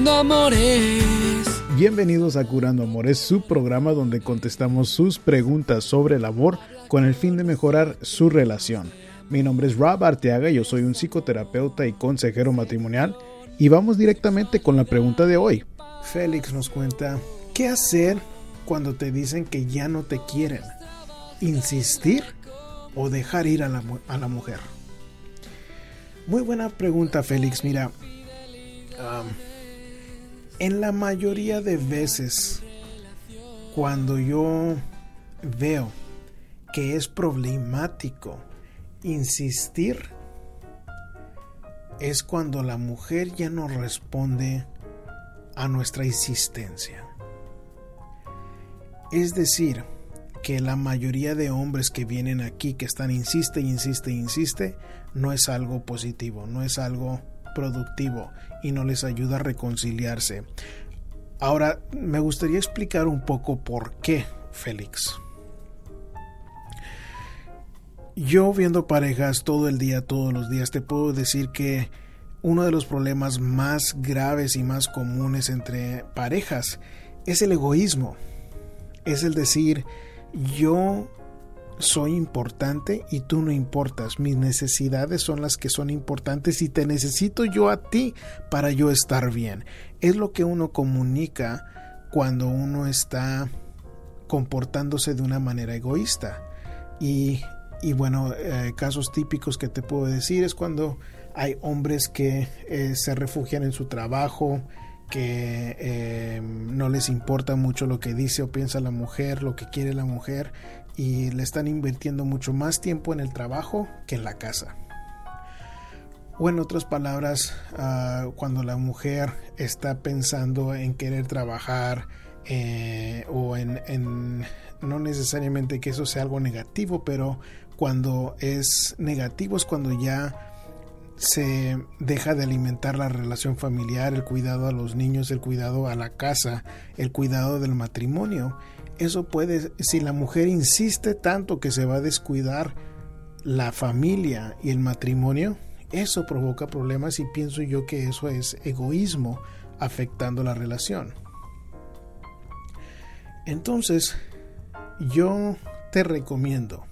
Curando Amores. Bienvenidos a Curando Amores, su programa donde contestamos sus preguntas sobre el amor con el fin de mejorar su relación. Mi nombre es Rob Arteaga, yo soy un psicoterapeuta y consejero matrimonial y vamos directamente con la pregunta de hoy. Félix nos cuenta, ¿qué hacer cuando te dicen que ya no te quieren? ¿Insistir o dejar ir a la, a la mujer? Muy buena pregunta, Félix. Mira, um, en la mayoría de veces, cuando yo veo que es problemático insistir, es cuando la mujer ya no responde a nuestra insistencia. Es decir, que la mayoría de hombres que vienen aquí, que están insiste, insiste, insiste, no es algo positivo, no es algo productivo y no les ayuda a reconciliarse. Ahora, me gustaría explicar un poco por qué, Félix. Yo viendo parejas todo el día, todos los días, te puedo decir que uno de los problemas más graves y más comunes entre parejas es el egoísmo. Es el decir, yo soy importante y tú no importas. Mis necesidades son las que son importantes y te necesito yo a ti para yo estar bien. Es lo que uno comunica cuando uno está comportándose de una manera egoísta. Y, bueno, eh, casos típicos que te puedo decir es cuando hay hombres que eh, se refugian en su trabajo, que eh, no les importa mucho lo que dice o piensa la mujer, lo que quiere la mujer, y le están invirtiendo mucho más tiempo en el trabajo que en la casa. O en otras palabras, ah, cuando la mujer está pensando en querer trabajar eh, o en, en, no necesariamente que eso sea algo negativo, pero cuando es negativo es cuando ya se deja de alimentar la relación familiar, el cuidado a los niños, el cuidado a la casa, el cuidado del matrimonio. Eso puede, si la mujer insiste tanto que se va a descuidar la familia y el matrimonio, eso provoca problemas y pienso yo que eso es egoísmo afectando la relación. Entonces, yo te recomiendo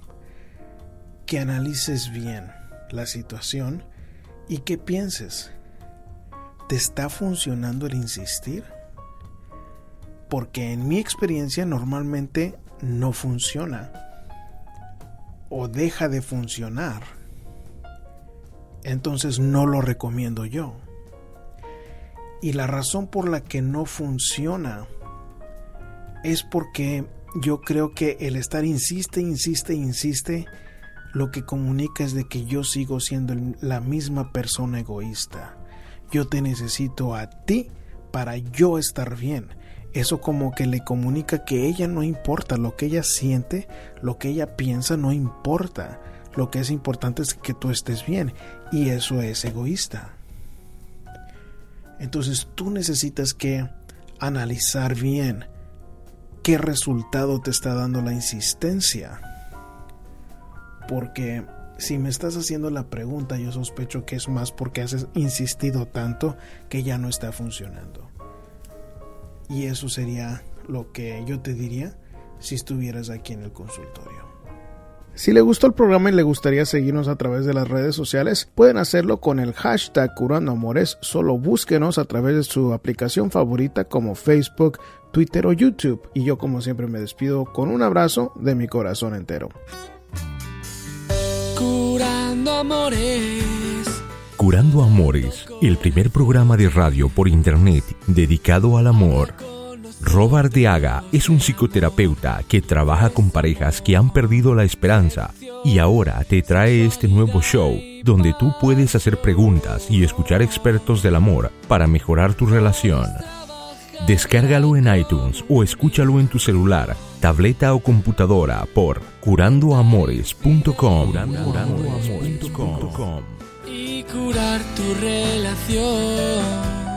que analices bien la situación y que pienses, ¿te está funcionando el insistir? Porque en mi experiencia normalmente no funciona o deja de funcionar. Entonces no lo recomiendo yo. Y la razón por la que no funciona es porque yo creo que el estar insiste, insiste, insiste, lo que comunica es de que yo sigo siendo la misma persona egoísta. Yo te necesito a ti para yo estar bien. Eso como que le comunica que ella no importa, lo que ella siente, lo que ella piensa no importa. Lo que es importante es que tú estés bien y eso es egoísta. Entonces tú necesitas que analizar bien qué resultado te está dando la insistencia porque si me estás haciendo la pregunta, yo sospecho que es más porque has insistido tanto que ya no está funcionando. Y eso sería lo que yo te diría si estuvieras aquí en el consultorio. Si le gustó el programa y le gustaría seguirnos a través de las redes sociales, pueden hacerlo con el hashtag Curando Amores. Solo búsquenos a través de su aplicación favorita como Facebook, Twitter o YouTube. Y yo como siempre me despido con un abrazo de mi corazón entero. Curando Amores. Curando Amores, el primer programa de radio por internet dedicado al amor. Robert Deaga es un psicoterapeuta que trabaja con parejas que han perdido la esperanza y ahora te trae este nuevo show donde tú puedes hacer preguntas y escuchar expertos del amor para mejorar tu relación. Descárgalo en iTunes o escúchalo en tu celular, tableta o computadora por curandoamores.com. Y curar tu relación.